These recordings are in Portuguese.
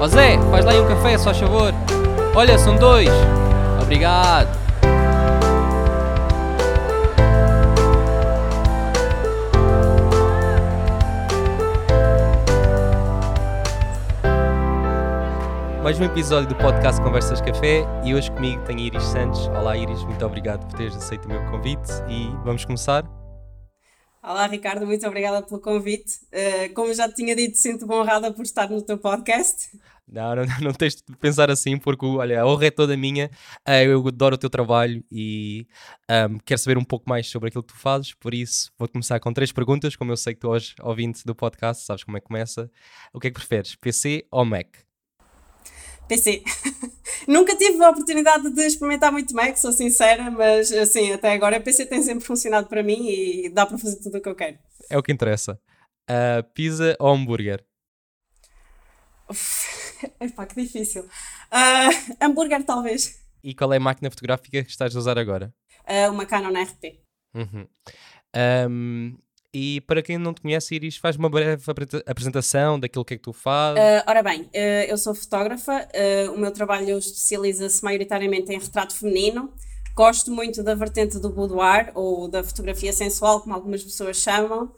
Ó Zé, faz lá aí um café, só favor. Olha, são dois. Obrigado. Mais um episódio do podcast Conversas Café e hoje comigo tenho Iris Santos. Olá Iris, muito obrigado por teres aceito o meu convite e vamos começar. Olá Ricardo, muito obrigada pelo convite. Uh, como já te tinha dito, sinto-me honrada por estar no teu podcast. Não, não, não tens de pensar assim, porque olha, a honra é toda minha. Uh, eu adoro o teu trabalho e um, quero saber um pouco mais sobre aquilo que tu fazes. Por isso, vou começar com três perguntas. Como eu sei que tu hoje, ouvinte do podcast, sabes como é que começa. O que é que preferes, PC ou Mac? PC. Nunca tive a oportunidade de experimentar muito Mac, sou sincera, mas assim, até agora PC tem sempre funcionado para mim e dá para fazer tudo o que eu quero. É o que interessa. Uh, pizza ou hambúrguer? Epá, que difícil. Uh, hambúrguer, talvez. E qual é a máquina fotográfica que estás a usar agora? Uh, uma Canon RP. Uhum. Um, e para quem não te conhece, Iris, faz uma breve apresentação daquilo que é que tu fazes. Uh, ora bem, uh, eu sou fotógrafa, uh, o meu trabalho especializa-se maioritariamente em retrato feminino. Gosto muito da vertente do boudoir ou da fotografia sensual, como algumas pessoas chamam.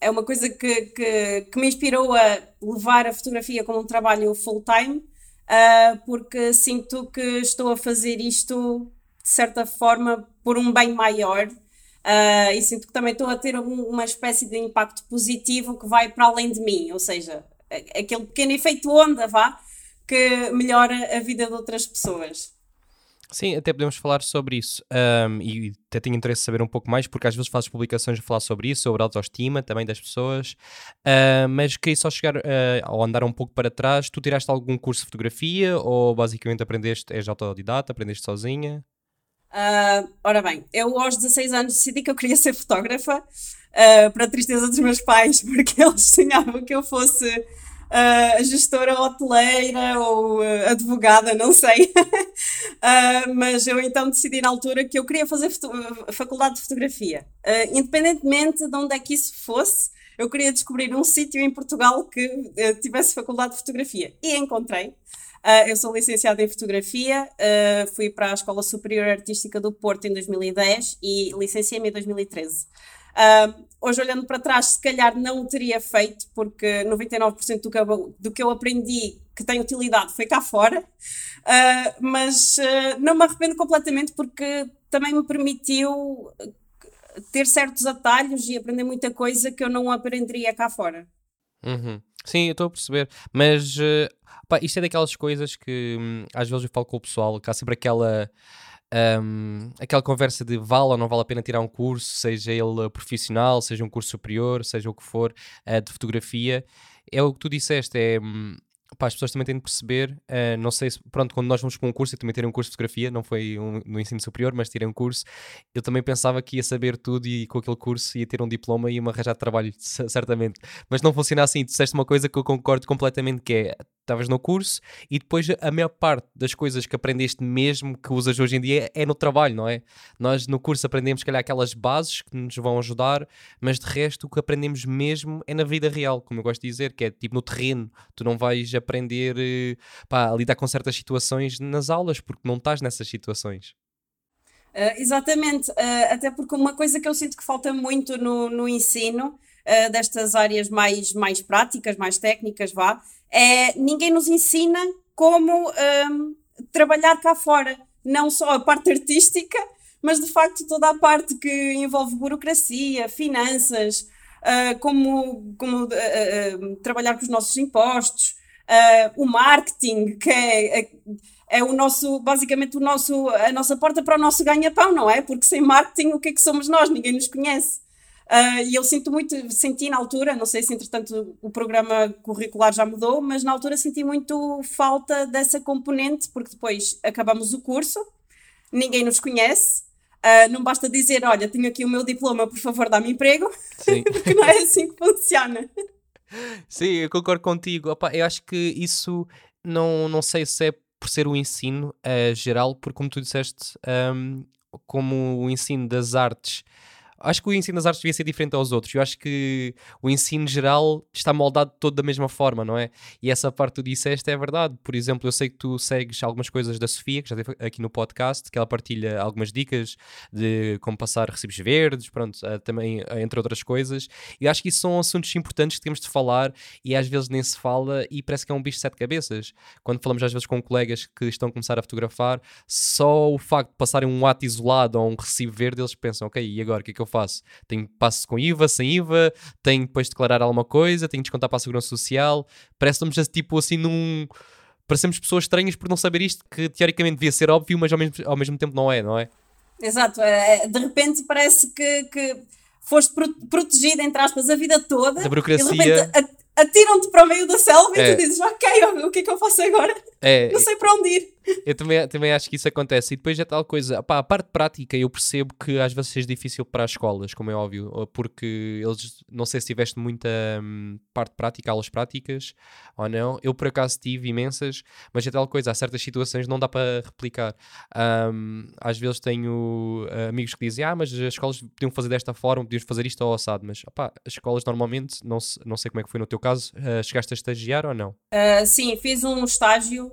é uma coisa que, que, que, me inspirou a levar a fotografia como um trabalho full-time, porque sinto que estou a fazer isto de certa forma por um bem maior Uh, e sinto que também estou a ter uma espécie de impacto positivo que vai para além de mim, ou seja, aquele pequeno efeito onda, vá, que melhora a vida de outras pessoas. Sim, até podemos falar sobre isso. Um, e até tenho interesse em saber um pouco mais, porque às vezes fazes publicações a falar sobre isso, sobre a autoestima também das pessoas. Uh, mas queria só chegar uh, ou andar um pouco para trás. Tu tiraste algum curso de fotografia ou basicamente aprendeste, és autodidata, aprendeste sozinha? Uh, ora bem, eu aos 16 anos decidi que eu queria ser fotógrafa, uh, para a tristeza dos meus pais, porque eles sonhavam que eu fosse uh, gestora hoteleira ou advogada, não sei. mas eu então decidi na altura que eu queria fazer faculdade de fotografia. independentemente de onde é que isso fosse, eu queria descobrir um sítio em Portugal que tivesse faculdade de fotografia. E encontrei. Uh, eu sou licenciada em fotografia, uh, fui para a Escola Superior Artística do Porto em 2010 e licenciei-me em 2013. Uh, hoje, olhando para trás, se calhar não o teria feito, porque 99% do que, eu, do que eu aprendi que tem utilidade foi cá fora, mas não me arrependo completamente porque também me permitiu ter certos atalhos e aprender muita coisa que eu não aprenderia cá fora. Uhum. Sim, eu estou a perceber, mas uh, pá, isto é daquelas coisas que hum, às vezes eu falo com o pessoal, que há sempre aquela. Um, aquela conversa de vale ou não vale a pena tirar um curso, seja ele profissional, seja um curso superior, seja o que for, uh, de fotografia. É o que tu disseste, é. Pá, as pessoas também têm de perceber, uh, não sei se, pronto, quando nós vamos para um curso, eu também tirei um curso de fotografia, não foi um, no ensino superior, mas tirei um curso, eu também pensava que ia saber tudo e com aquele curso ia ter um diploma e ia-me arranjar trabalho, certamente. Mas não funciona assim, tu disseste uma coisa que eu concordo completamente, que é, estavas no curso e depois a maior parte das coisas que aprendeste mesmo que usas hoje em dia é no trabalho, não é? Nós no curso aprendemos, calhar, aquelas bases que nos vão ajudar, mas de resto o que aprendemos mesmo é na vida real, como eu gosto de dizer, que é tipo no terreno. Tu não vais aprender eh, pá, a lidar com certas situações nas aulas porque não estás nessas situações. Uh, exatamente, uh, até porque uma coisa que eu sinto que falta muito no, no ensino uh, destas áreas mais, mais práticas, mais técnicas, vá, é ninguém nos ensina como um, trabalhar cá fora, não só a parte artística, mas de facto toda a parte que envolve burocracia, finanças, uh, como, como uh, uh, trabalhar com os nossos impostos, o marketing, que é, é, é, o nosso, basicamente o nosso, a nossa porta para o nosso ganha-pão, não é? Porque sem marketing o que é que somos nós? Ninguém nos conhece. Uh, e eu sinto muito, senti na altura, não sei se entretanto o programa curricular já mudou, mas na altura senti muito falta dessa componente, porque depois acabamos o curso, ninguém nos conhece, uh, não basta dizer, olha, tenho aqui o meu diploma, por favor, dá-me emprego, porque não é assim que funciona. Sim, eu concordo contigo. Opa, eu acho que isso não, não sei se é por ser o ensino uh, geral, porque como tu disseste, um, como o ensino das artes acho que o ensino das artes devia ser diferente aos outros. Eu acho que o ensino geral está moldado todo da mesma forma, não é? E essa parte que tu disseste é verdade. Por exemplo, eu sei que tu segues algumas coisas da Sofia, que já teve aqui no podcast, que ela partilha algumas dicas de como passar recibos verdes, pronto, uh, também uh, entre outras coisas. E acho que isso são assuntos importantes que temos de falar e às vezes nem se fala e parece que é um bicho de sete cabeças. Quando falamos às vezes com colegas que estão a começar a fotografar, só o facto de passarem um ato isolado ou um recibo verde, eles pensam, ok, e agora o que é que eu faço? Tenho passo com IVA, sem IVA, tenho depois de declarar alguma coisa, tenho de descontar para a Segurança Social. Parece-nos tipo assim num. Parecemos pessoas estranhas por não saber isto, que teoricamente devia ser óbvio, mas ao mesmo, ao mesmo tempo não é, não é? Exato, é, de repente parece que, que foste protegida, entre aspas, a vida toda. Da burocracia. E de repente atiram-te para o meio da selva é. e tu dizes, ok, o que é que eu faço agora? É. Não sei para onde ir. Eu também, também acho que isso acontece. E depois é tal coisa. Pá, a parte prática, eu percebo que às vezes seja difícil para as escolas, como é óbvio, porque eles, não sei se tiveste muita hum, parte prática, aulas práticas ou não. Eu por acaso tive imensas, mas é tal coisa. Há certas situações não dá para replicar. Um, às vezes tenho uh, amigos que dizem, ah, mas as escolas podiam fazer desta forma, podiam fazer isto ao assado. Mas opá, as escolas normalmente, não, não sei como é que foi no teu caso, uh, chegaste a estagiar ou não? Uh, sim, fiz um estágio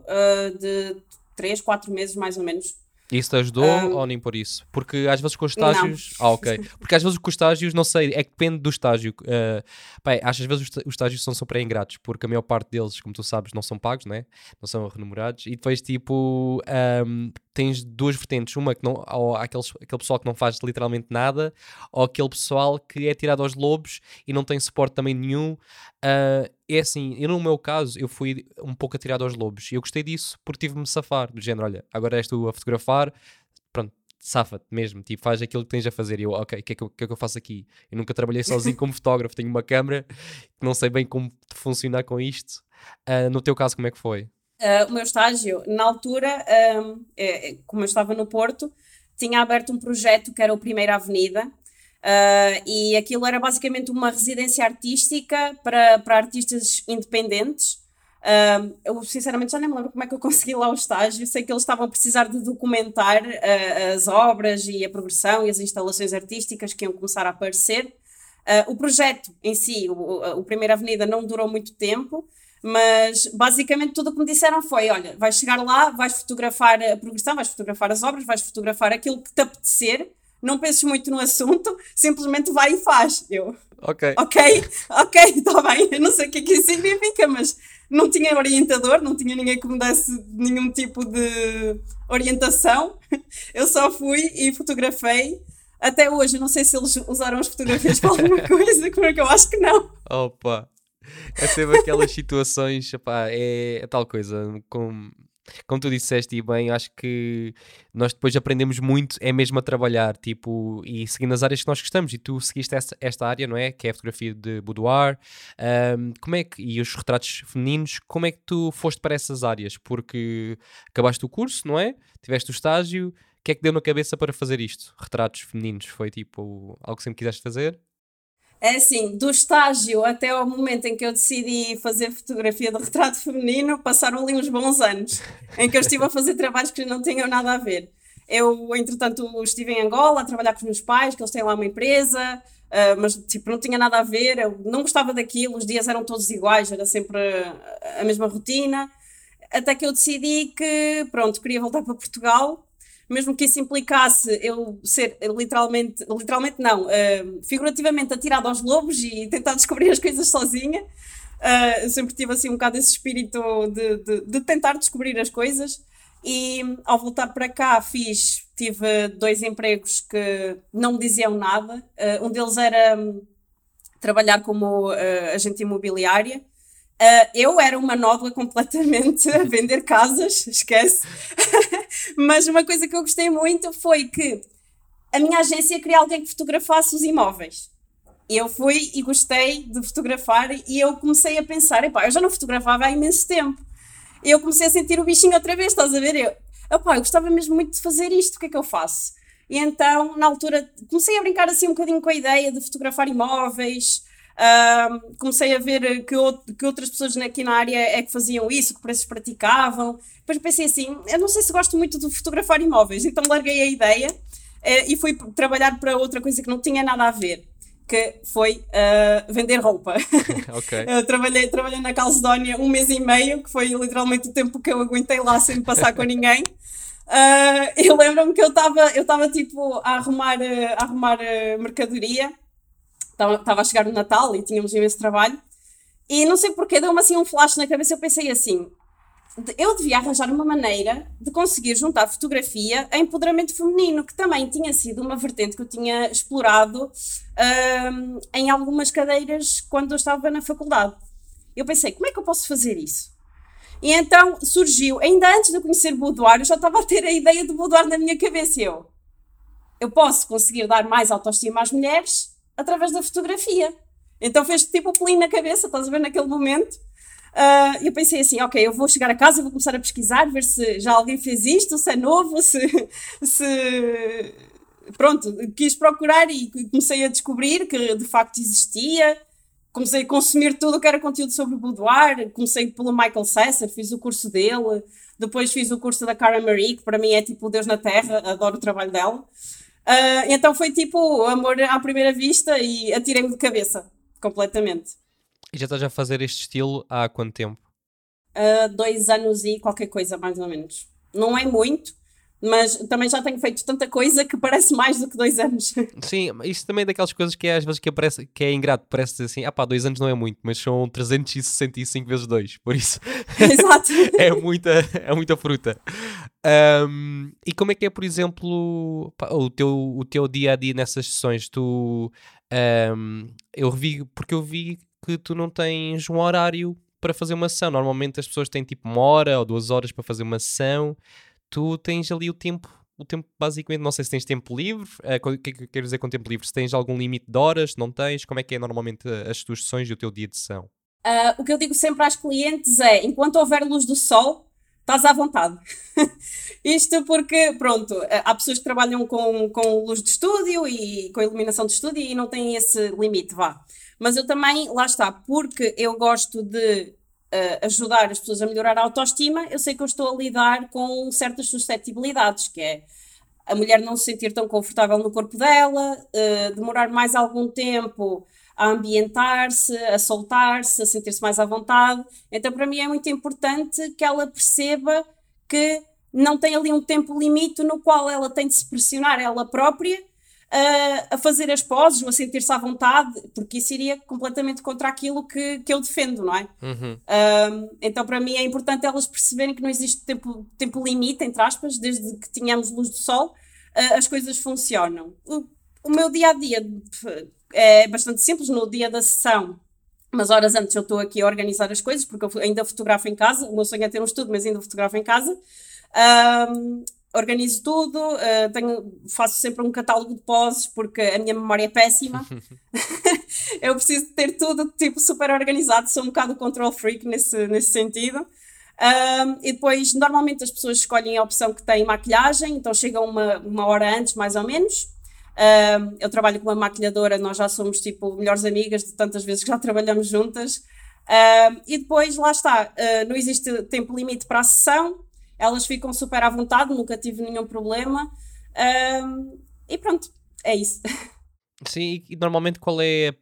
de 3, 4 meses mais ou menos. Isso te ajudou um, ou nem por isso? Porque às vezes com os estágios. Não. Ah, ok. Porque às vezes com os estágios, não sei, é que depende do estágio. Uh, bem, às vezes os estágios são super ingratos, porque a maior parte deles, como tu sabes, não são pagos, né? Não são remunerados. E depois, tipo, um, tens duas vertentes. Uma que não, ou aqueles, aquele pessoal que não faz literalmente nada, ou aquele pessoal que é tirado aos lobos e não tem suporte também nenhum. Uh, é assim, eu no meu caso, eu fui um pouco atirado aos lobos. E eu gostei disso porque tive-me safar. Do género, olha, agora és tu a fotografar, pronto, safa-te mesmo, tipo, faz aquilo que tens a fazer. E eu, ok, o que, é que, que, é que eu faço aqui? Eu nunca trabalhei sozinho como fotógrafo, tenho uma câmera, não sei bem como funcionar com isto. Uh, no teu caso, como é que foi? Uh, o meu estágio, na altura, um, é, como eu estava no Porto, tinha aberto um projeto que era o Primeira Avenida, uh, e aquilo era basicamente uma residência artística para, para artistas independentes. Uh, eu sinceramente já nem me lembro como é que eu consegui lá o estágio. Sei que eles estavam a precisar de documentar uh, as obras e a progressão e as instalações artísticas que iam começar a aparecer. O projeto em si, o, o Primeira Avenida, não durou muito tempo, mas basicamente tudo o que me disseram foi: olha, vais chegar lá, vais fotografar a progressão, vais fotografar as obras, vais fotografar aquilo que te apetecer, não penses muito no assunto, simplesmente vai e faz. Eu, ok, ok, ok, está bem, eu não sei o que é que isso significa, mas não tinha orientador, não tinha ninguém que me desse nenhum tipo de orientação, eu só fui e fotografei. Até hoje, não sei se eles usaram as fotografias para alguma coisa, porque eu acho que não. Opa! É sempre aquelas situações, epá, é, é, tal coisa, como, como tu disseste e bem, acho que nós depois aprendemos muito, é mesmo a trabalhar, tipo, e seguindo as áreas que nós gostamos, e tu seguiste esta, esta área, não é? Que é a fotografia de boudoir, um, como é que, e os retratos femininos, como é que tu foste para essas áreas? Porque acabaste o curso, não é? Tiveste o estágio, o que é que deu na cabeça para fazer isto? Retratos femininos, foi tipo algo que sempre quiseste fazer? É assim, do estágio até ao momento em que eu decidi fazer fotografia de retrato feminino, passaram ali uns bons anos, em que eu estive a fazer trabalhos que não tinham nada a ver. Eu, entretanto, estive em Angola a trabalhar com os meus pais, que eles têm lá uma empresa, uh, mas tipo, não tinha nada a ver, eu não gostava daquilo, os dias eram todos iguais, era sempre a, mesma rotina. Até que eu decidi que, pronto, queria voltar para Portugal mesmo que isso implicasse eu ser literalmente, literalmente não, uh, figurativamente atirado aos lobos e tentar descobrir as coisas sozinha. Uh, sempre tive assim um bocado esse espírito de, de, de, tentar descobrir as coisas e ao voltar para cá fiz, tive dois empregos que não me diziam nada. Uh, um deles era um, trabalhar como agente imobiliária Uh, eu era uma nódoa completamente a vender casas, esquece. Mas uma coisa que eu gostei muito foi que a minha agência queria alguém que fotografasse os imóveis. Eu fui e gostei de fotografar e eu comecei a pensar, epá, eu já não fotografava há imenso tempo. Eu comecei a sentir o bichinho outra vez, estás a ver? Eu, epá, eu gostava mesmo muito de fazer isto, o que é que eu faço? E então, na altura, comecei a brincar assim um bocadinho com a ideia de fotografar imóveis, Uh, comecei a ver que, que outras pessoas aqui na área é que faziam isso, que preços praticavam. Depois pensei assim: eu não sei se gosto muito de fotografar imóveis, então larguei a ideia. uh, e fui trabalhar para outra coisa que não tinha nada a ver que foi uh, vender roupa. Okay. eu trabalhei, trabalhei na Calcedónia um mês e meio, que foi literalmente o tempo que eu aguentei lá sem passar com ninguém. Uh, eu lembro-me que eu estava eu tava, tipo a arrumar, a arrumar mercadoria, estava a chegar o Natal e tínhamos imenso trabalho, e não sei porque deu-me assim um flash na cabeça. Eu pensei assim: eu devia arranjar uma maneira de conseguir juntar fotografia a empoderamento feminino, que também tinha sido uma vertente que eu tinha explorado um, em algumas cadeiras quando eu estava na faculdade. Eu pensei, como é que eu posso fazer isso? E então surgiu, ainda antes de eu conhecer boudoir, eu já estava a ter a ideia do boudoir na minha cabeça. Eu, eu posso conseguir dar mais autoestima às mulheres através da fotografia. Então fez tipo o pelinho na cabeça, estás a ver, naquele momento. Uh, eu pensei assim, ok, eu vou chegar a casa, vou começar a pesquisar, ver se já alguém fez isto, se é novo, se, se... pronto, quis procurar e comecei a descobrir que de facto existia. Comecei a consumir tudo o que era conteúdo sobre o boudoir. Comecei pelo Michael Sesser, fiz o curso dele. Depois fiz o curso da Cara Marie, que para mim é tipo Deus na Terra, adoro o trabalho dela. Uh, então foi tipo amor à primeira vista e atirei-me de cabeça, completamente. E já estás a fazer este estilo há quanto tempo? Uh, dois anos e qualquer coisa, mais ou menos. Não é muito, mas também já tenho feito tanta coisa que parece mais do que dois anos. Sim, isso também é daquelas coisas que é, às vezes que, aparece, que é ingrato, parece assim, ah pá, dois anos não é muito, mas são 365 vezes dois, por isso Exato. é, muita, é muita fruta. Um, e como é que é, por exemplo, o, teu, o teu dia a dia nessas sessões? Tu, um, eu vi, porque eu vi que tu não tens um horário para fazer uma sessão. Normalmente as pessoas têm tipo uma hora ou duas horas para fazer uma sessão. Tu tens ali o tempo, o tempo basicamente, não sei se tens tempo livre, uh, o que é que quero dizer com tempo livre? Se tens algum limite de horas, não tens? Como é que é normalmente as tuas sessões e o teu dia de sessão? Uh, o que eu digo sempre às clientes é, enquanto houver luz do sol, estás à vontade. Isto porque, pronto, ah, há pessoas que trabalham com, com luz de estúdio e com iluminação de estúdio e não têm esse limite, vá. Mas eu também, lá está, porque eu gosto de uh, ajudar as pessoas a melhorar a autoestima, eu sei que eu estou a lidar com certas suscetibilidades, que é a mulher não se sentir tão confortável no corpo dela, uh, demorar mais algum tempo a ambientar-se, a soltar-se, a sentir-se mais à vontade. Então, para mim, é muito importante que ela perceba que não tem ali um tempo limite no qual ela tem de se pressionar ela própria a, a fazer as poses ou a sentir-se à vontade, porque isso iria completamente contra aquilo que, que eu defendo, não é? Uhum. então, para mim, é importante elas perceberem que não existe tempo, tempo limite, entre aspas, desde que tenhamos luz do sol, uh, as coisas funcionam. O, o meu dia a dia é bastante simples. No dia da sessão, umas horas antes, eu estou aqui a organizar as coisas, porque eu ainda fotografo em casa. O meu sonho é ter um estudo, mas ainda fotografo em casa. Um, organizo tudo, uh, tenho, faço sempre um catálogo de poses porque a minha memória é péssima. eu preciso ter tudo tipo super organizado, sou um bocado control freak nesse, nesse sentido. E depois, normalmente as pessoas escolhem a opção que tem maquilhagem, então chegam uma, uma hora antes, mais ou menos. Um, eu trabalho com uma maquilhadora, nós já somos tipo melhores amigas de tantas vezes que já trabalhamos juntas. Um, e depois, lá está, uh, não existe tempo limite para a sessão, elas ficam super à vontade, nunca tive nenhum problema. E pronto, é isso. Sim, e normalmente qual é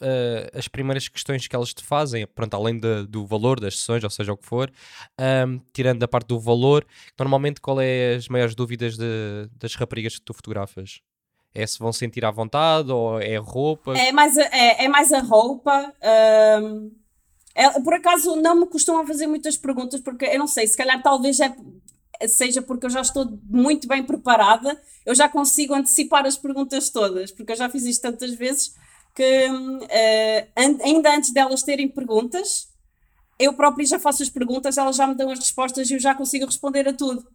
uh, as primeiras questões que elas te fazem? Pronto, além de, do valor das sessões, ou seja, o que for, um, tirando da parte do valor, normalmente qual é as maiores dúvidas de, das raparigas que tu fotografas? É se vão sentir à vontade ou é roupa? É mais a, é, é mais a roupa. Um, é, por acaso não me costumam fazer muitas perguntas, porque eu não sei, se calhar talvez é, seja porque eu já estou muito bem preparada, eu já consigo antecipar as perguntas todas, porque eu já fiz isto tantas vezes que uh, ainda antes delas terem perguntas, eu própria já faço as perguntas, elas já me dão as respostas e eu já consigo responder a tudo.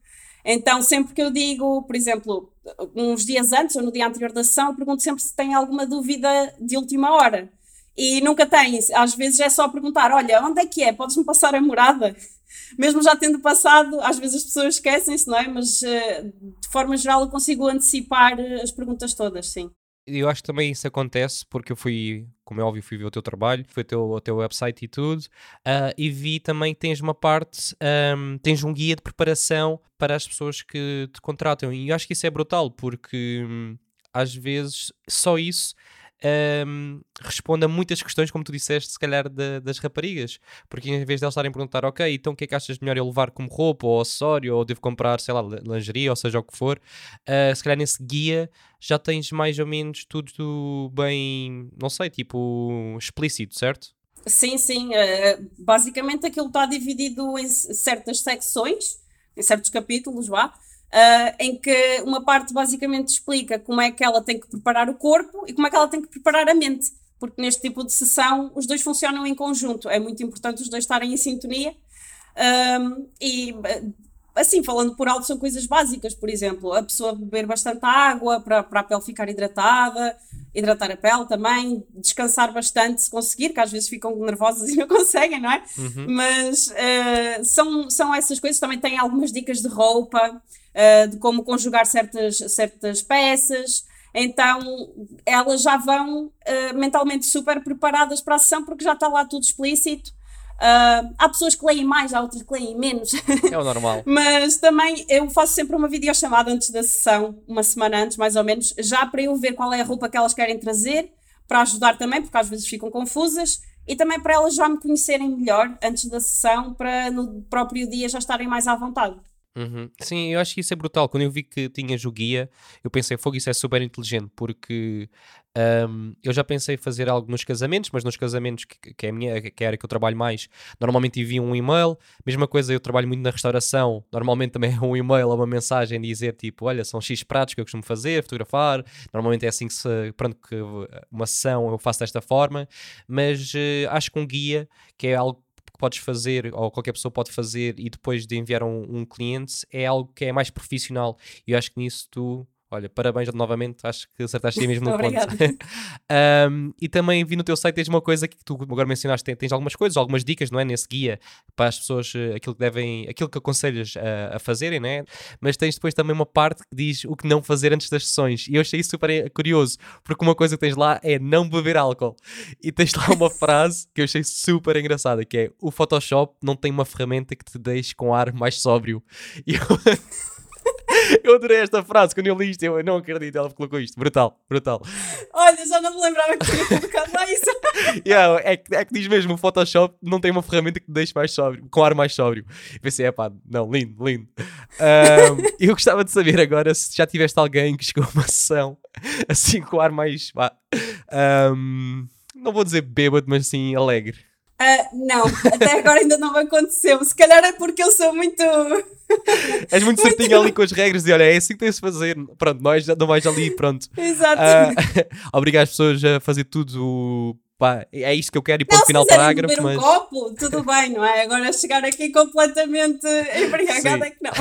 Então, sempre que eu digo, por exemplo, uns dias antes ou no dia anterior da sessão, eu pergunto sempre se tem alguma dúvida de última hora e nunca tens. Às vezes é só perguntar: olha, onde é que é? Podes-me passar a morada? Mesmo já tendo passado, às vezes as pessoas esquecem-se, não é? Mas uh, de forma geral eu consigo antecipar eh, as perguntas todas, sim. Eu acho que também isso acontece porque eu fui, como é óbvio, fui ver o teu trabalho, fui o teu, o teu website e tudo, uh, e vi também que tens uma parte, um, tens um guia de preparação para as pessoas que te contratam. E acho que isso é brutal porque hum, às vezes só isso um, responde a muitas questões, como tu disseste, se calhar de, das raparigas. Porque em vez de elas estarem a perguntar, ok, então o que é que achas melhor eu levar como roupa ou acessório, ou devo comprar, sei lá, lingerie, ou seja o que for, uh, se calhar nesse guia já tens mais ou menos tudo bem, não sei, tipo explícito, certo? Sim, sim. Uh, basicamente aquilo está dividido em certas secções, em certos capítulos, vá uh, em que uma parte basicamente explica como é que ela tem que preparar o corpo e como é que ela tem que preparar a mente. Porque neste tipo de sessão os dois funcionam em conjunto. É muito importante os dois estarem em sintonia. Um, e assim, falando por alto, são coisas básicas, por exemplo, a pessoa beber bastante água para, para a pele ficar hidratada, hidratar a pele também, descansar bastante se conseguir, que às vezes ficam nervosas e não conseguem, não é? Uhum. Mas uh, são, são essas coisas. Também tem algumas dicas de roupa, uh, de como conjugar certas, certas peças. Então elas já vão uh, mentalmente super preparadas para a sessão porque já está lá tudo explícito Uh, há pessoas que leem mais, há outras que leem menos. É o normal. Mas também eu faço sempre uma videochamada antes da sessão, uma semana antes, mais ou menos, já para eu ver qual é a roupa que elas querem trazer, para ajudar também, porque às vezes ficam confusas, e também para elas já me conhecerem melhor antes da sessão, para no próprio dia já estarem mais à vontade. Uhum. Sim, eu acho que isso é brutal. Quando eu vi que tinhas o guia, eu pensei, fogo, isso é super inteligente, porque um, eu já pensei fazer algo nos casamentos, mas nos casamentos, que, que é a minha, que é a área que eu trabalho mais, normalmente envio um e-mail. Mesma coisa, eu trabalho muito na restauração, normalmente também é um e-mail ou uma mensagem dizer tipo, olha, são X pratos que eu costumo fazer, fotografar. Normalmente é assim que se, pronto, que uma sessão eu faço desta forma, mas uh, acho que um guia, que é algo que podes fazer, ou qualquer pessoa pode fazer, e depois de enviar um, um cliente, é algo que é mais profissional. E eu acho que nisso tu Olha, parabéns novamente, acho que acertaste aí mesmo no ponto. um, e também vi no teu site, tens uma coisa que tu agora mencionaste, tens algumas coisas, algumas dicas, não é? Nesse guia, para as pessoas, eh, aquilo que devem, aquilo que aconselhas a, a fazerem, né? Mas tens depois também uma parte que diz o que não fazer antes das sessões. E eu achei isso super eh, curioso, porque uma coisa que tens lá é não beber álcool. E tens lá uma frase que eu achei super engraçada, que é o Photoshop não tem uma ferramenta que te deixe com ar mais sóbrio. E eu... eu adorei esta frase. Quando eu li isto, eu não acredito. Ela colocou isto. Brutal, brutal. Olha, já não me lembrava que tinha colocado lá isso. yeah, é, que, é que diz mesmo: o Photoshop não tem uma ferramenta que te deixe mais sóbrio, com ar mais sóbrio. E pensei, é pá, não, lindo, lindo. Um, eu gostava de saber agora se já tiveste alguém que chegou a uma sessão assim com ar mais. um, não vou dizer bêbado, mas assim alegre. Uh, não, até agora ainda não aconteceu. Se calhar é porque eu sou muito. És muito, muito certinho ali com as regras de olha, é assim que tens de fazer. Pronto, nós não vais ali, pronto. Exato. Uh, obrigar as pessoas a fazer tudo. Pá, é isto que eu quero e para o final parágrafo. Mas... um copo, tudo bem, não é? Agora chegar aqui completamente embriagada é que não.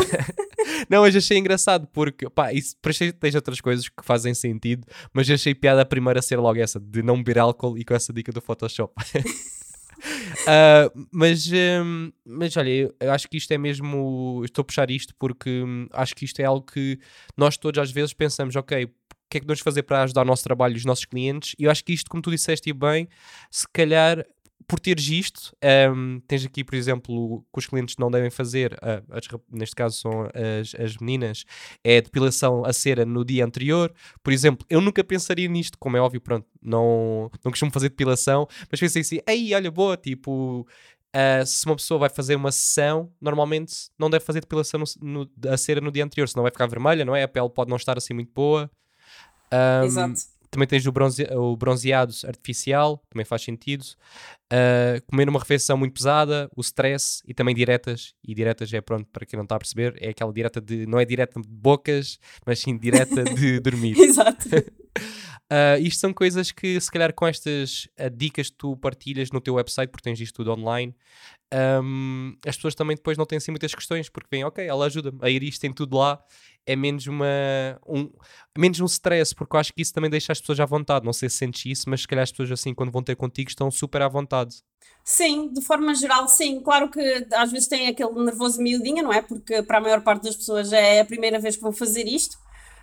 não, mas achei engraçado porque, pá, isso tens outras coisas que fazem sentido, mas achei piada a primeira ser logo essa, de não beber álcool e com essa dica do Photoshop. Uh, mas, um, mas olha, eu, acho que isto é mesmo. Estou a puxar isto porque um, acho que isto é algo que nós todos às vezes pensamos, ok, o que é que vamos fazer para ajudar o nosso trabalho e os nossos clientes? E eu acho que isto, como tu disseste bem, se calhar por teres isto, um, tens aqui, por exemplo, que os clientes não devem fazer, uh, as, neste caso são as, as meninas, é depilação a cera no dia anterior. Por exemplo, eu nunca pensaria nisto, como é óbvio, pronto, não, não costumo fazer depilação, mas pensei assim, ei, olha, boa, tipo, Uh, se uma pessoa vai fazer uma sessão, normalmente não deve fazer depilação no, no, a cera no dia anterior, senão vai ficar vermelha, não é? A pele pode não estar assim muito boa. Um, Exato. Também tens o, bronze, o bronzeado artificial, também faz sentido. Uh, comer uma refeição muito pesada, o stress e também diretas. E diretas é pronto, para quem não está a perceber, é aquela direta de. Não é direta de bocas, mas sim direta de dormir. Exato. Uh, isto são coisas que, se calhar, com estas uh, dicas que tu partilhas no teu website, porque tens isto tudo online, um, as pessoas também depois não têm assim muitas questões, porque vêm, ok, ela ajuda-me, a ir isto tem tudo lá, é menos uma um, menos um stress, porque eu acho que isso também deixa as pessoas à vontade. Não sei se sentes isso, mas se calhar as pessoas assim, quando vão ter contigo, estão super à vontade. Sim, de forma geral, sim. Claro que às vezes tem aquele nervoso miudinho, não é? Porque para a maior parte das pessoas é a primeira vez que vão fazer isto.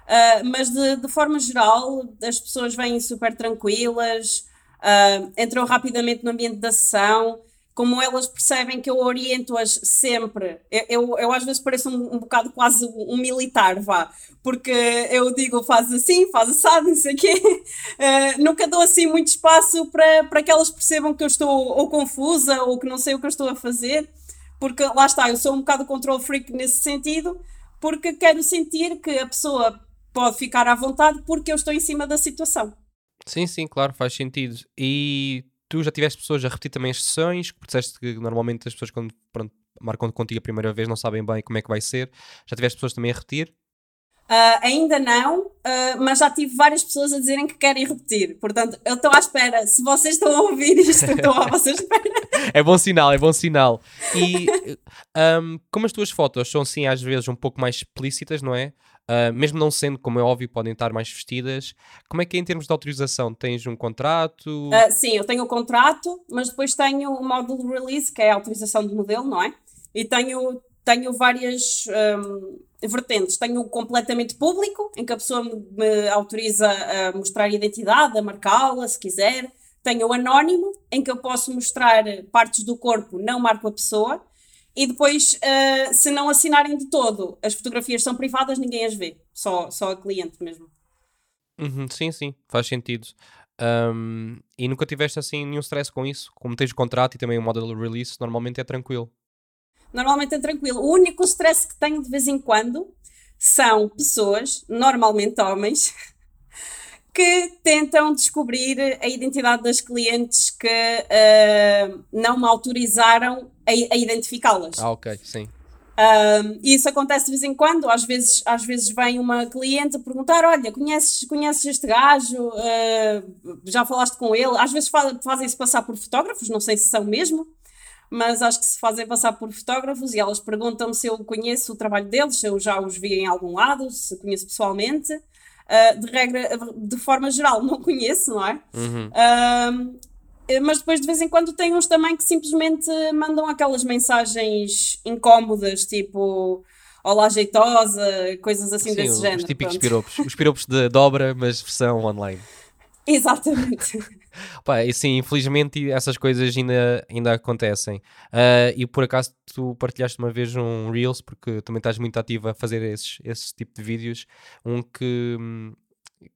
Uh, mas de, de, forma geral, as pessoas vêm super tranquilas, uh, entram rapidamente no ambiente da sessão, como elas percebem que eu oriento-as sempre. Eu, eu, eu, às vezes pareço um, um, bocado quase um militar, vá, porque eu digo faz assim, faz assado, não sei o quê. Uh, nunca dou assim muito espaço para, para que elas percebam que eu estou ou confusa ou que não sei o que eu estou a fazer, porque lá está, eu sou um bocado control freak nesse sentido, porque quero sentir que a pessoa pode ficar à vontade porque eu estou em cima da situação. Sim, sim, claro, faz sentido. E tu já tiveste pessoas a repetir também as sessões, porque disseste que normalmente as pessoas quando pronto, marcam contigo a primeira vez não sabem bem como é que vai ser. Já tiveste pessoas também a repetir? Uh, ainda não, uh, mas já tive várias pessoas a dizerem que querem repetir. Portanto, eu estou à espera. Se vocês estão a ouvir isto, eu estou à vossa espera. é bom sinal, é bom sinal. E um, como as tuas fotos são assim às vezes um pouco mais explícitas, não é? Uh, mesmo não sendo, como é óbvio, podem estar mais vestidas. Como é que é em termos de autorização? Tens um contrato? Uh, sim, eu tenho o um contrato, mas depois tenho o módulo release, que é a autorização de modelo, não é? E tenho, tenho várias um, vertentes. Tenho o completamente público, em que a pessoa me, autoriza a mostrar a identidade, a marcá-la, se quiser. Tenho o anónimo, em que eu posso mostrar partes do corpo, não marco a pessoa. E depois, uh, se não assinarem de todo, as fotografias são privadas, ninguém as vê, só, só a cliente mesmo. Uhum, sim, sim, faz sentido. Um, e nunca tiveste assim nenhum stress com isso? Como tens o contrato e também o model release, normalmente é tranquilo. Normalmente é tranquilo. O único stress que tenho de vez em quando são pessoas, normalmente homens, que tentam descobrir a identidade das clientes que uh, não me autorizaram a, a identificá-las. Ah, ok, sim. Uh, isso acontece de vez em quando, às vezes, às vezes vem uma cliente perguntar: Olha, conheces, conheces este gajo? Uh, já falaste com ele? Às vezes fazem-se passar por fotógrafos, não sei se são mesmo, mas acho que se fazem passar por fotógrafos e elas perguntam-me se eu conheço o trabalho deles, se eu já os vi em algum lado, se conheço pessoalmente. Uh, de regra, de forma geral, não conheço, não é? Uhum. Uh, mas depois de vez em quando tem uns também que simplesmente mandam aquelas mensagens incómodas, tipo olá jeitosa, coisas assim Sim, desse os género. Os típicos piropos, os piropos de dobra, mas versão online. Exatamente. Pá, e sim, infelizmente essas coisas ainda, ainda acontecem. Uh, e por acaso tu partilhaste uma vez um Reels, porque também estás muito ativa a fazer esses, esse tipo de vídeos, um que,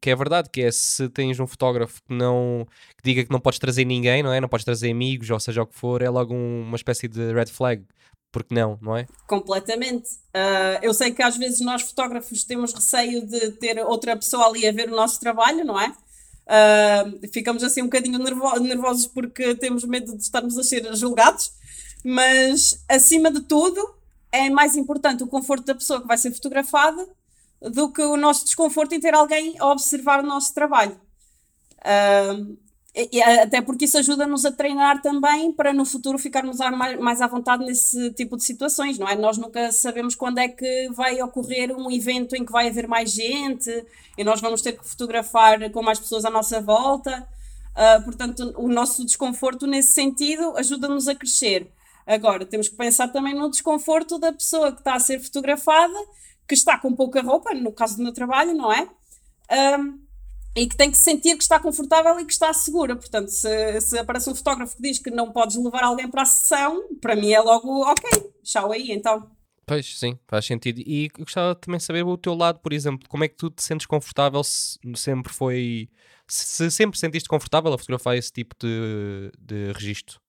que é verdade, que é se tens um fotógrafo que não que diga que não podes trazer ninguém, não é? Não podes trazer amigos, ou seja o que for, é logo um, uma espécie de red flag. Porque não, não é? Completamente. Uh, eu sei que às vezes nós fotógrafos temos receio de ter outra pessoa ali a ver o nosso trabalho, não é? Uh, ficamos assim um bocadinho nervo nervosos porque temos medo de estarmos a ser julgados, mas acima de tudo é mais importante o conforto da pessoa que vai ser fotografada do que o nosso desconforto em ter alguém a observar o nosso trabalho. Uh, e, até porque isso ajuda-nos a treinar também para no futuro ficarmos mais, mais à vontade nesse tipo de situações, não é? Nós nunca sabemos quando é que vai ocorrer um evento em que vai haver mais gente e nós vamos ter que fotografar com mais pessoas à nossa volta. Uh, portanto, o nosso desconforto nesse sentido ajuda-nos a crescer. Agora, temos que pensar também no desconforto da pessoa que está a ser fotografada, que está com pouca roupa, no caso do meu trabalho, não é? Um, e que tem que sentir que está confortável e que está segura. Portanto, se, se aparece um fotógrafo que diz que não podes levar alguém para a sessão, para mim é logo ok, tchau aí então. Pois, sim, faz sentido. E gostava também de saber o teu lado, por exemplo, como é que tu te sentes confortável se sempre foi. Se sempre sentiste confortável a fotografar esse tipo de, de registro?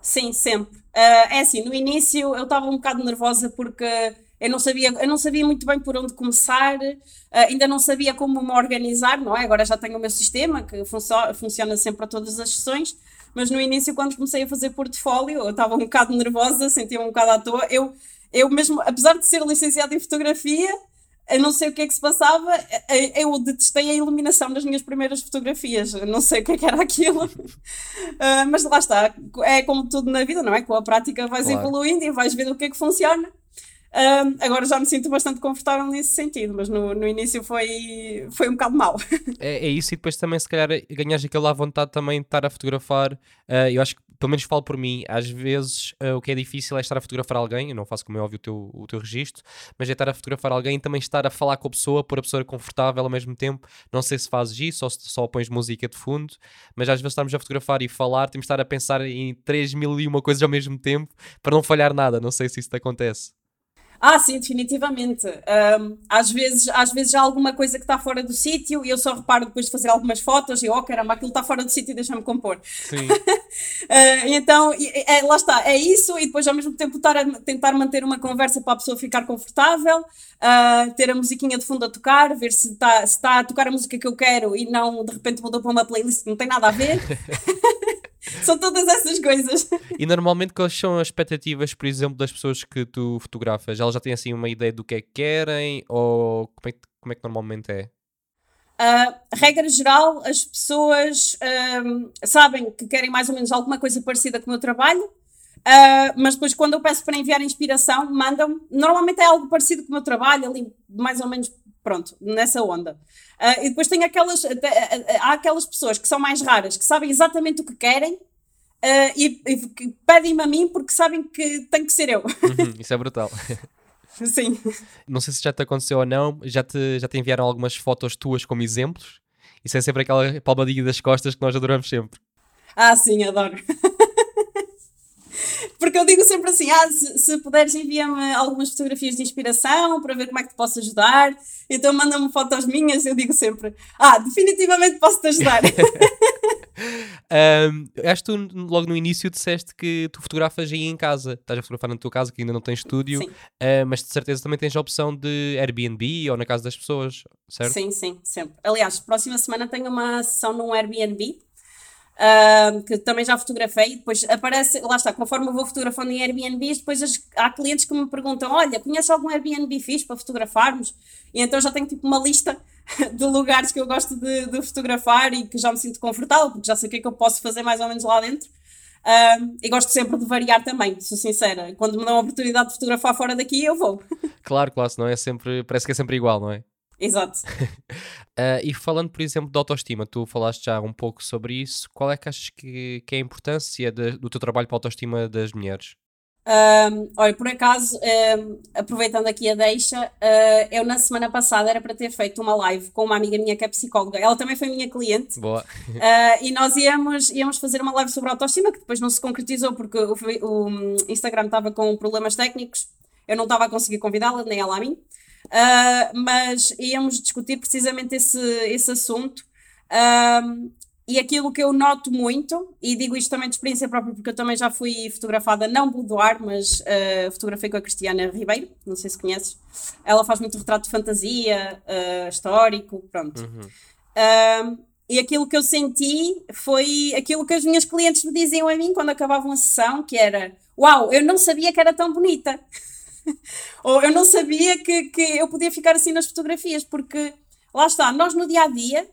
Sim, sempre. Uh, é assim, no início eu estava um bocado nervosa porque eu não sabia, eu não sabia muito bem por onde começar, uh, ainda não sabia como me organizar, não é? Agora já tenho o meu sistema que funciona, funciona sempre para todas as sessões, mas no início, quando comecei a fazer portfólio, eu estava um bocado nervosa, sentia-me um bocado à toa. Eu, eu mesmo, apesar de ser licenciada em fotografia, eu não sei o que é que se passava, eu detestei a iluminação das minhas primeiras fotografias, eu não sei o que, é que era aquilo, uh, mas lá está, é como tudo na vida, não é? Com a prática vais claro. evoluindo e vais ver o que é que funciona. Um, agora já me sinto bastante confortável nesse sentido, mas no, no início foi, foi um bocado mau. É, é, isso, e depois também, se calhar, ganhas aquela vontade também de estar a fotografar. Uh, eu acho que pelo menos falo por mim, às vezes uh, o que é difícil é estar a fotografar alguém, eu não faço como é óbvio o teu, o teu registro, mas é estar a fotografar alguém e também estar a falar com a pessoa, pôr a pessoa confortável ao mesmo tempo. Não sei se fazes isso ou se só pões música de fundo, mas às vezes estamos a fotografar e falar, temos de estar a pensar em 3 mil e uma coisas ao mesmo tempo para não falhar nada. Não sei se isso te acontece. Ah, sim, definitivamente. Um, às, vezes, às vezes há alguma coisa que está fora do sítio e eu só reparo depois de fazer algumas fotos e, oh caramba, aquilo está fora do sítio e deixa-me compor. Sim. uh, então, é, lá está, é isso e depois ao mesmo tempo estar a tentar manter uma conversa para a pessoa ficar confortável, uh, ter a musiquinha de fundo a tocar, ver se está se tá a tocar a música que eu quero e não de repente mudou para uma playlist que não tem nada a ver. São todas essas coisas. E normalmente quais são as expectativas, por exemplo, das pessoas que tu fotografas? Elas já têm assim uma ideia do que é que querem ou como é que, como é que normalmente é? Uh, regra geral, as pessoas uh, sabem que querem mais ou menos alguma coisa parecida com o meu trabalho, uh, mas depois quando eu peço para enviar inspiração, mandam. Normalmente é algo parecido com o meu trabalho, ali mais ou menos pronto, nessa onda. Uh, e depois tem aquelas, há aquelas pessoas que são mais raras, que sabem exatamente o que querem uh, e, e pedem-me a mim porque sabem que tem que ser eu. Uhum, isso é brutal. Sim. Não sei se já te aconteceu ou não, já te, já te enviaram algumas fotos tuas como exemplos? Isso é sempre aquela palmadinha das costas que nós adoramos sempre. Ah, sim, adoro. Porque eu digo sempre assim: ah, se, se puderes, envia-me algumas fotografias de inspiração para ver como é que te posso ajudar. Então manda-me fotos minhas. Eu digo sempre: ah, definitivamente posso te ajudar. um, acho que tu logo no início disseste que tu fotografas aí em casa. Estás a fotografar na tua casa, que ainda não tens estúdio, uh, mas de certeza também tens a opção de Airbnb ou na casa das pessoas, certo? Sim, sim, sempre. Aliás, próxima semana tenho uma sessão num Airbnb Uh, que também já fotografei, depois aparece, lá está, conforme eu vou fotografando em Airbnbs, depois as, há clientes que me perguntam: Olha, conhece algum Airbnb fixe para fotografarmos? E então já tenho tipo uma lista de lugares que eu gosto de, de, fotografar e que já me sinto confortável, porque já sei o que é que eu posso fazer mais ou menos lá dentro. E gosto sempre de variar também, sou sincera. Quando me dão a oportunidade de fotografar fora daqui, eu vou. Claro, claro, não é sempre, parece que é sempre igual, não é? Exato. uh, e falando, por exemplo, de autoestima, tu falaste já um pouco sobre isso. Qual é que achas que, que é a importância de, do teu trabalho para a autoestima das mulheres? Um, olha, por acaso, um, aproveitando aqui a deixa, uh, eu na semana passada era para ter feito uma live com uma amiga minha que é psicóloga. Ela também foi minha cliente. Boa. Uh, e nós íamos, íamos fazer uma live sobre autoestima que depois não se concretizou porque o, o Instagram estava com problemas técnicos. Eu não estava a conseguir convidá-la, nem ela a mim. Uh, mas íamos discutir precisamente esse, esse assunto. Uh, e aquilo que eu noto muito, e digo isto também de experiência própria, porque eu também já fui fotografada, não boudoir, mas uh, fotografei com a Cristiana Ribeiro, não sei se conheces. Ela faz muito retrato de fantasia, uh, histórico, pronto. Uhum. Uh, e aquilo que eu senti foi aquilo que as minhas clientes me diziam a mim quando acabavam a sessão, que era Uau, eu não sabia que era tão bonita. Ou eu não sabia que, que eu podia ficar assim nas fotografias, porque lá está, nós no dia a dia,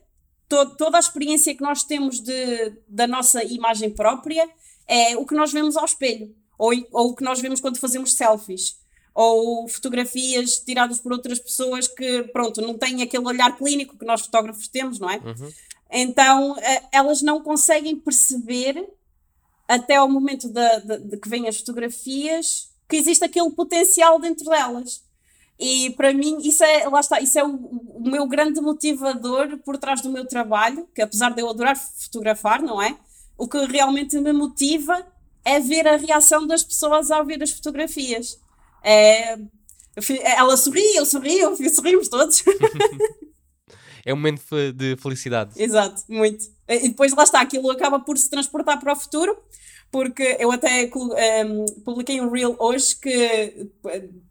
to, toda a experiência que nós temos de, da nossa imagem própria é o que nós vemos ao espelho, ou, ou o que nós vemos quando fazemos selfies ou fotografias tiradas por outras pessoas que, pronto, não têm aquele olhar clínico que nós fotógrafos temos, não é? Uhum. Então, eh, elas não conseguem perceber até ao momento de, de, de que vêm as fotografias existe aquele potencial dentro delas. E para mim, isso é, lá está, isso é o, o, meu grande motivador por trás do meu trabalho, que apesar de eu adorar fotografar, não é? O que realmente me motiva é ver a reação das pessoas ao ver as fotografias. É, ela sorri, eu sorri, eu sorrimos todos. é um momento de felicidade. Exato, muito. E depois lá está, aquilo acaba por se transportar para o futuro porque eu até um, publiquei um reel hoje que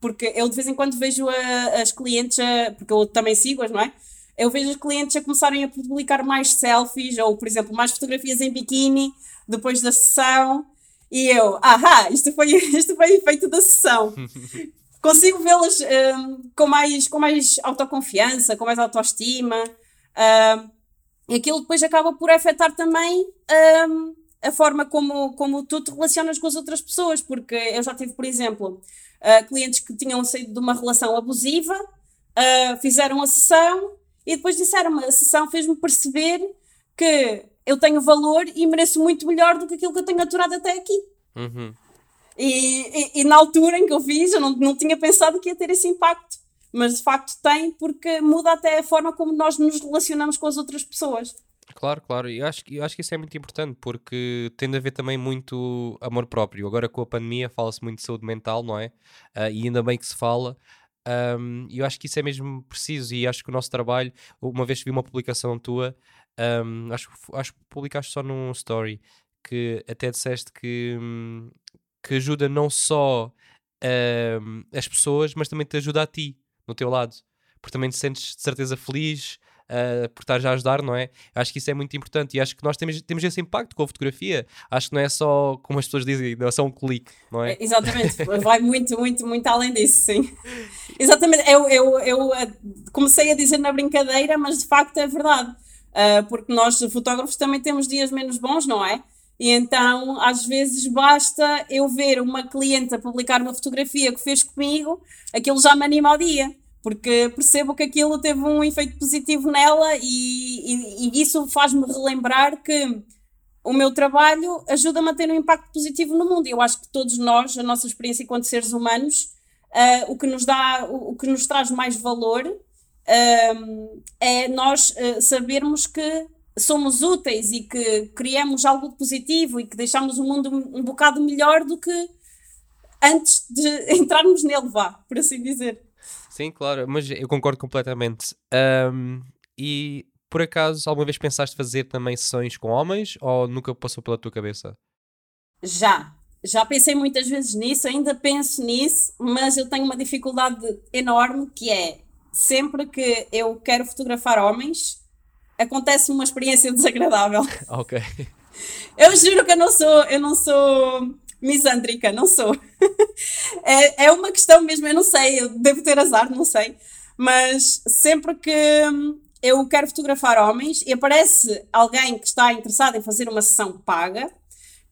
porque eu de vez em quando vejo a, as clientes a, porque eu também sigo-as, não é? Eu vejo os clientes a começarem a publicar mais selfies ou, por exemplo, mais fotografias em biquíni depois da sessão e eu, ahá, isto foi, isto foi efeito da sessão. Consigo vê-las um, com, mais, com mais autoconfiança, com mais autoestima. Um, e aquilo depois acaba por afetar também um, a forma como, como tu te relacionas com as outras pessoas, porque eu já tive, por exemplo, uh, clientes que tinham saído de uma relação abusiva, uh, fizeram a sessão e depois disseram-me, a sessão fez-me perceber que eu tenho valor e mereço muito melhor do que aquilo que eu tenho aturado até aqui. Uhum. E, e, e, na altura em que eu fiz, eu não, não tinha pensado que ia ter esse impacto. Mas de facto tem, porque muda até a forma como nós nos relacionamos com as outras pessoas. Claro, claro. Eu acho, eu acho que isso é muito importante porque tem a ver também muito amor próprio. Agora com a pandemia fala-se muito de saúde mental, não é? Uh, e ainda bem que se fala. Um, eu acho que isso é mesmo preciso. E acho que o nosso trabalho, uma vez vi uma publicação tua, um, acho, acho que publicaste só num story que até disseste que, que ajuda não só um, as pessoas, mas também te ajuda a ti, no teu lado. Porque também te sentes de certeza feliz uh, por estar já a ajudar, não é? Acho que isso é muito importante e acho que nós temos, temos esse impacto com a fotografia. Acho que não é só, como as pessoas dizem, não é só um clique, não é? Exatamente, vai muito, muito, muito além disso, sim. Exatamente, eu, eu, eu eh, comecei a dizer na brincadeira, mas de facto é verdade. Uh, porque nós, fotógrafos, também temos dias menos bons, não é? E então, às vezes, basta eu ver uma cliente a publicar uma fotografia que fez comigo, aquilo já me anima ao dia porque percebo que aquilo teve um efeito positivo nela e, e, e isso faz-me relembrar que o meu trabalho ajuda-me a ter um impacto positivo no mundo. Eu acho que todos nós, a nossa experiência enquanto seres humanos, uh, o que nos dá, o, o, que nos traz mais valor uh, é nós uh, sabermos que somos úteis e que criamos algo positivo e que deixamos o mundo um, um bocado melhor do que antes de entrarmos nele, vá, por assim dizer. Sim, claro, mas eu concordo completamente. Um, e por acaso, alguma vez pensaste fazer também sessões com homens ou nunca passou pela tua cabeça? Já, já pensei muitas vezes nisso, ainda penso nisso, mas eu tenho uma dificuldade enorme que é sempre que eu quero fotografar homens, acontece uma experiência desagradável. ok. Eu juro que eu não sou, eu não sou misândrica, não sou. é, é uma questão mesmo, eu não sei, eu devo ter azar, não sei. Mas sempre que eu quero fotografar homens e aparece alguém que está interessado em fazer uma sessão paga,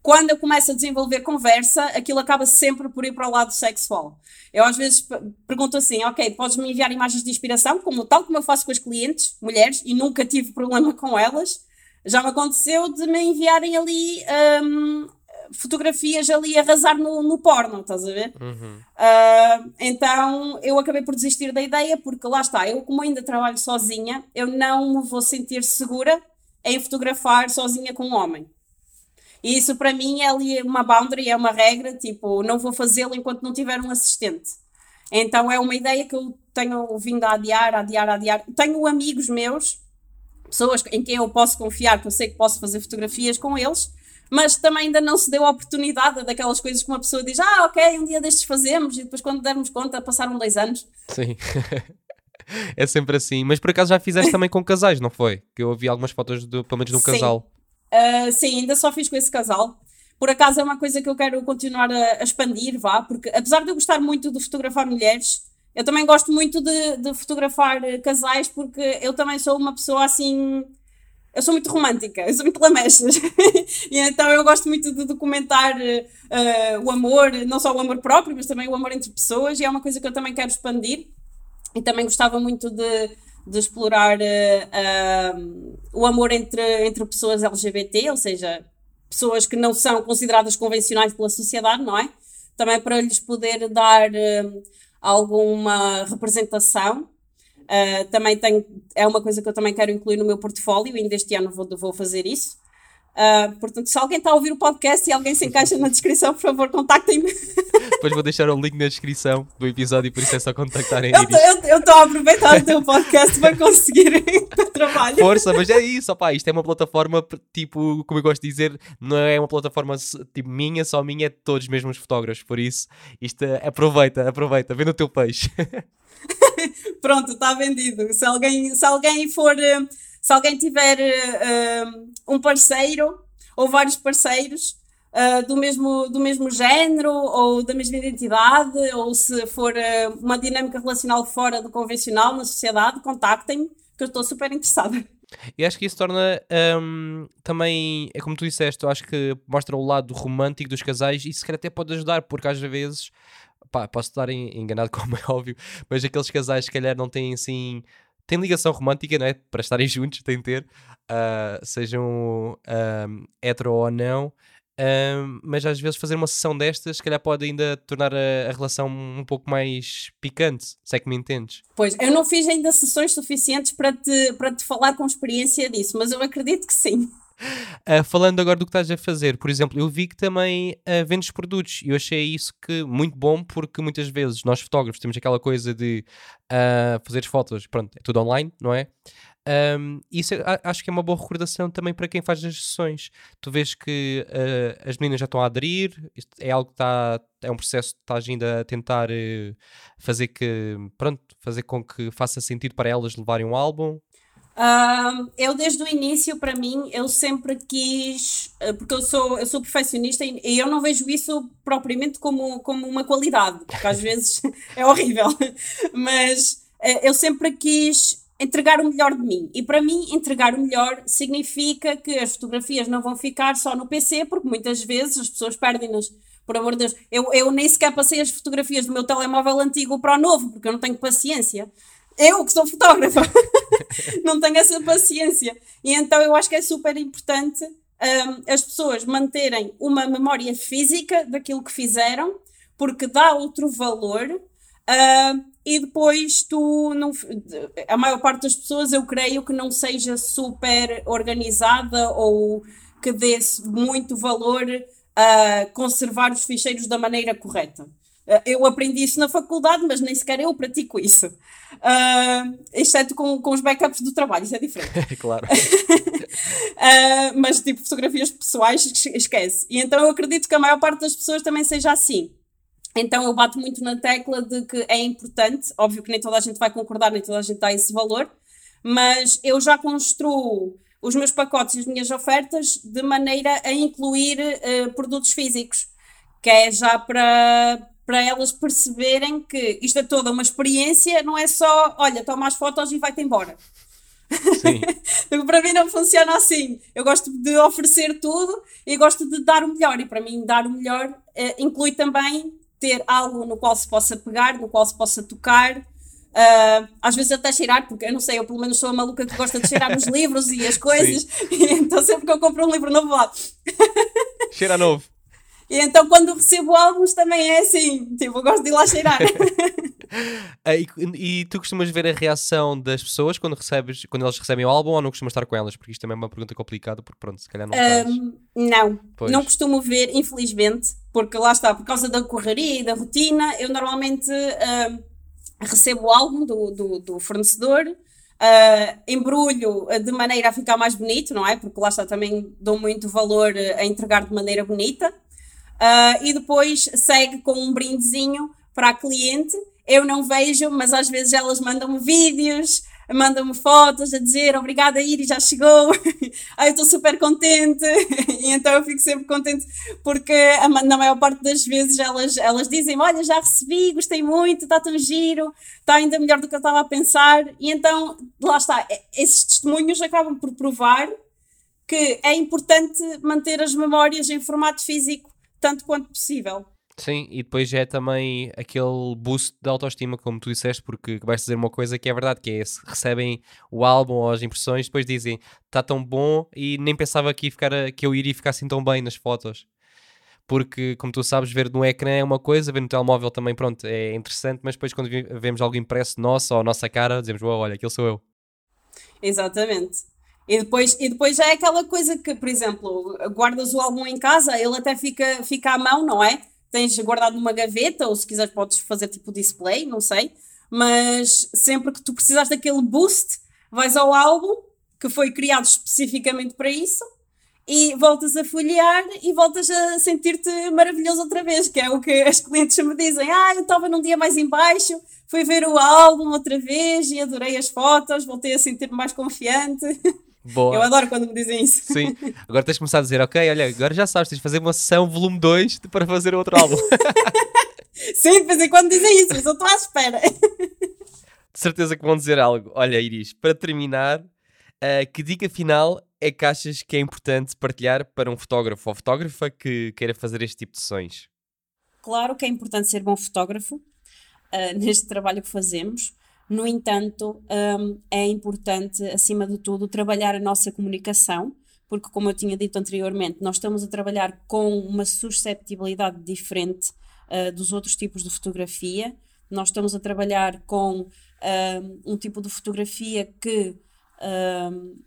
quando eu começo a desenvolver conversa, aquilo acaba sempre por ir para o lado sexual. Eu às vezes pergunto assim, ok, podes me enviar imagens de inspiração, como tal como eu faço com as clientes, mulheres, e nunca tive problema com elas. Já me aconteceu de me enviarem ali um, fotografias ali arrasar no, no porno, estás a ver? Uhum. Uh, então eu acabei por desistir da ideia porque lá está, eu como ainda trabalho sozinha, eu não me vou sentir segura em fotografar sozinha com um homem. E isso para mim é ali uma boundary, é uma regra, tipo, não vou fazê-lo enquanto não tiver um assistente. Então é uma ideia que eu tenho vindo a adiar, a adiar, a adiar. Tenho amigos meus, pessoas em quem eu posso confiar, que eu sei que posso fazer fotografias com eles, mas também ainda não se deu a oportunidade daquelas coisas que uma pessoa diz, ah, ok, um dia destes fazemos, e depois quando dermos conta passaram dois anos. Sim. é sempre assim. Mas por acaso já fizeste também com casais, não foi? Que eu ouvi algumas fotos, do, pelo menos de um sim. casal. Uh, sim, ainda só fiz com esse casal. Por acaso é uma coisa que eu quero continuar a, a expandir, vá, porque apesar de eu gostar muito de fotografar mulheres, eu também gosto muito de, de fotografar casais, porque eu também sou uma pessoa assim eu sou muito romântica, eu sou muito lamechas. e então eu gosto muito de documentar uh, o amor, não só o amor próprio, mas também o amor entre pessoas, e é uma coisa que eu também quero expandir. E também gostava muito de, de explorar uh, uh, o amor entre, entre pessoas LGBT, ou seja, pessoas que não são consideradas convencionais pela sociedade, não é? Também para lhes poder dar alguma representação Uh, também tenho, é uma coisa que eu também quero incluir no meu portfólio, ainda este ano vou, vou fazer isso. Uh, portanto, se alguém está a ouvir o podcast e alguém se encaixa na descrição, por favor, contactem-me. Depois vou deixar o link na descrição do episódio, por isso é só contactarem Eu estou a aproveitar o teu podcast para conseguir trabalho. Força, mas é isso, opá, isto é uma plataforma, tipo, como eu gosto de dizer, não é uma plataforma tipo minha, só minha, é de todos mesmo os fotógrafos, por isso, isto é, aproveita, aproveita, vê no teu peixe. Pronto, está vendido. Se alguém, se alguém for, eh, se alguém tiver uh, um parceiro ou vários parceiros uh, do, mesmo, do mesmo género ou da mesma identidade, ou se for uh, uma dinâmica relacional fora do convencional na sociedade, contactem-me, que eu estou super interessada. E acho que isso torna um, também, é como tu disseste, eu acho que mostra o lado romântico dos casais e se calhar até pode ajudar, porque às vezes pá, posso estar enganado, como é óbvio, mas aqueles casais, se calhar, não têm assim tem ligação romântica, não é? Para estarem juntos, tem de ter, uh, sejam uh, hetero ou não. Mas às vezes fazer uma sessão destas, se calhar pode ainda tornar a, a, relação um pouco mais picante, se é que me entendes. Pois, eu não fiz ainda sessões suficientes para te, para te falar com experiência disso, mas eu acredito que sim. Uh, falando agora do que estás a fazer, por exemplo, eu vi que também uh, vendes produtos e eu achei isso que muito bom porque muitas vezes nós fotógrafos temos aquela coisa de uh, fazer fotos, pronto, é tudo online, não é? Um, isso acho que é uma boa recordação também para quem faz as sessões. Tu vês que uh, as meninas já estão a aderir, isto é algo que está, é um processo que estás ainda a tentar uh, fazer que, pronto, fazer com que faça sentido para elas levarem um álbum. Uh, eu desde o início, para mim, eu sempre quis, eh, porque eu sou, eu sou perfeccionista e, e eu não vejo isso propriamente como, como uma qualidade, porque às vezes é horrível, mas uh, eu sempre quis entregar o melhor de mim. E para mim, entregar o melhor significa que as fotografias não vão ficar só no PC, porque muitas vezes as pessoas perdem-nas. Por amor de Deus, eu, eu nem sequer passei as fotografias do meu telemóvel antigo para o novo, porque eu não tenho paciência. Eu, que sou fotógrafa, não tenho essa paciência. E então eu acho que é super importante um, as pessoas manterem uma memória física daquilo que fizeram, porque dá outro valor. Uh, e depois tu não, a maior parte das pessoas eu creio que não seja super organizada ou que dê muito valor a conservar os ficheiros da maneira correta. Uh, eu aprendi isso na faculdade, mas nem sequer eu pratico isso. Uh, exceto com, com os backups do trabalho, isso é diferente. claro. uh, mas tipo, fotografias pessoais, esquece. E então eu acredito que a maior parte das pessoas também seja assim. Então eu bato muito na tecla de que é importante, óbvio que nem toda a gente vai concordar, nem toda a gente dá esse valor, mas eu já construo os meus pacotes e as minhas ofertas de maneira a incluir uh, produtos físicos, que é já para, para elas perceberem que isto é toda uma experiência, não é só, olha, toma as fotos e vai-te embora. Sim. para mim não funciona assim. Eu gosto de oferecer tudo e gosto de dar o melhor. E para mim, dar o melhor uh, inclui também ter algo no qual se possa pegar, no qual se possa tocar. Uh, às vezes até cheirar, porque eu não sei, eu pelo menos sou a maluca que gosta de cheirar nos livros e as coisas, e então sempre que eu compro um livro novo lá. Cheira novo. E então quando recebo álbuns também é assim, tipo, eu gosto de ir lá cheirar. ah, e, e, tu costumas ver a reação das pessoas quando recebes, quando elas recebem o álbum ou não costumas estar com elas? Porque isto também é uma pergunta complicada, porque pronto, se calhar não um, Não, pois. não costumo ver, infelizmente, porque lá está, por causa da correria e da rotina, eu normalmente um, recebo o álbum do, do, do fornecedor, Uh, embrulho de maneira a ficar mais bonito, não é? Porque lá está também dou muito valor a entregar de maneira bonita. Uh, e depois segue com um brindezinho para a cliente. Eu não vejo, mas às vezes elas mandam-me vídeos, mandam-me fotos a dizer obrigada Iris, já chegou, ai estou super contente, e então eu fico sempre contente porque a, na maior parte das vezes elas, elas dizem olha já recebi, gostei muito, está tão giro, está ainda melhor do que eu estava a pensar, e então lá está, esses testemunhos acabam por provar que é importante manter as memórias em formato físico tanto quanto possível. Sim, e depois é também aquele boost de autoestima, como tu disseste, porque vais dizer uma coisa que é verdade, que é se recebem o álbum ou as impressões, depois dizem está tão bom e nem pensava que, ficar, que eu iria ficar assim tão bem nas fotos. Porque, como tu sabes, ver no ecrã é uma coisa, ver no telemóvel também, pronto, é interessante, mas depois quando vemos algo impresso nosso ou a nossa cara, dizemos, oh, olha, aquele sou eu. Exatamente. E depois, e depois já é aquela coisa que, por exemplo, guardas o álbum em casa, ele até fica, fica à mão, não é? Tens guardado numa gaveta, ou se quiseres podes fazer tipo display, não sei. Mas sempre que tu precisas daquele boost, vais ao álbum, que foi criado especificamente para isso, e voltas a folhear e voltas a sentir-te maravilhoso outra vez, que é o que as clientes me dizem. Ah, eu estava num dia mais em baixo, fui ver o álbum outra vez e adorei as fotos, voltei a sentir-me mais confiante. Boa. Eu adoro quando me dizem isso. Sim. Agora tens de começar a dizer, ok, olha, agora já sabes, tens de fazer uma sessão volume 2 para fazer outro álbum. Sim, de vez em quando dizem isso, mas eu estou à espera. De certeza que vão dizer algo. Olha, Iris, para terminar, uh, que dica final é que achas que é importante partilhar para um fotógrafo ou fotógrafa que queira fazer este tipo de sessões? Claro que é importante ser bom fotógrafo uh, neste trabalho que fazemos, No entanto, um, é importante, acima de tudo, trabalhar a nossa comunicação, porque, como eu tinha dito anteriormente, nós estamos a trabalhar com uma susceptibilidade diferente uh, dos outros tipos de fotografia. Nós estamos a trabalhar com um tipo de fotografia que um,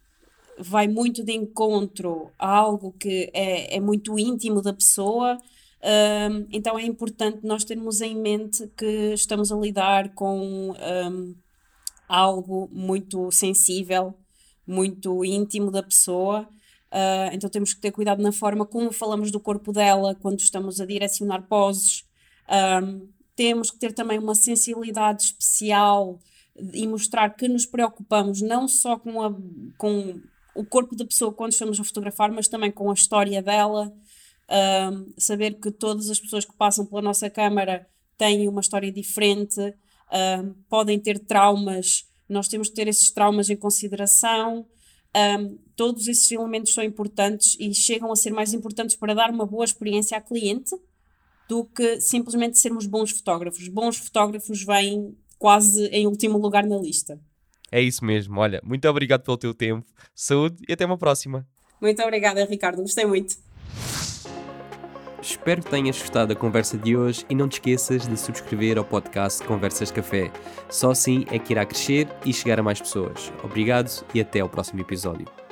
vai muito de encontro a algo que é, é muito íntimo da pessoa. Um, então é importante nós termos em mente que estamos a lidar com um, algo muito sensível, muito íntimo da pessoa. Uh, então temos que ter cuidado na forma como falamos do corpo dela quando estamos a direcionar poses. Um, temos que ter também uma sensibilidade especial e mostrar que nos preocupamos não só com, a, com o corpo da pessoa quando estamos a fotografar, mas também com a história dela. Um, saber que todas as pessoas que passam pela nossa câmara têm uma história diferente, um, podem ter traumas, nós temos que ter esses traumas em consideração. Um, todos esses elementos são importantes e chegam a ser mais importantes para dar uma boa experiência à cliente do que simplesmente sermos bons fotógrafos. Bons fotógrafos vêm quase em último lugar na lista. É isso mesmo. Olha, muito obrigado pelo teu tempo, saúde e até uma próxima. Muito obrigada, Ricardo. Gostei muito. Espero que tenhas gostado da conversa de hoje e não te esqueças de subscrever ao podcast Conversas Café. Só assim é que irá crescer e chegar a mais pessoas. Obrigado e até ao próximo episódio.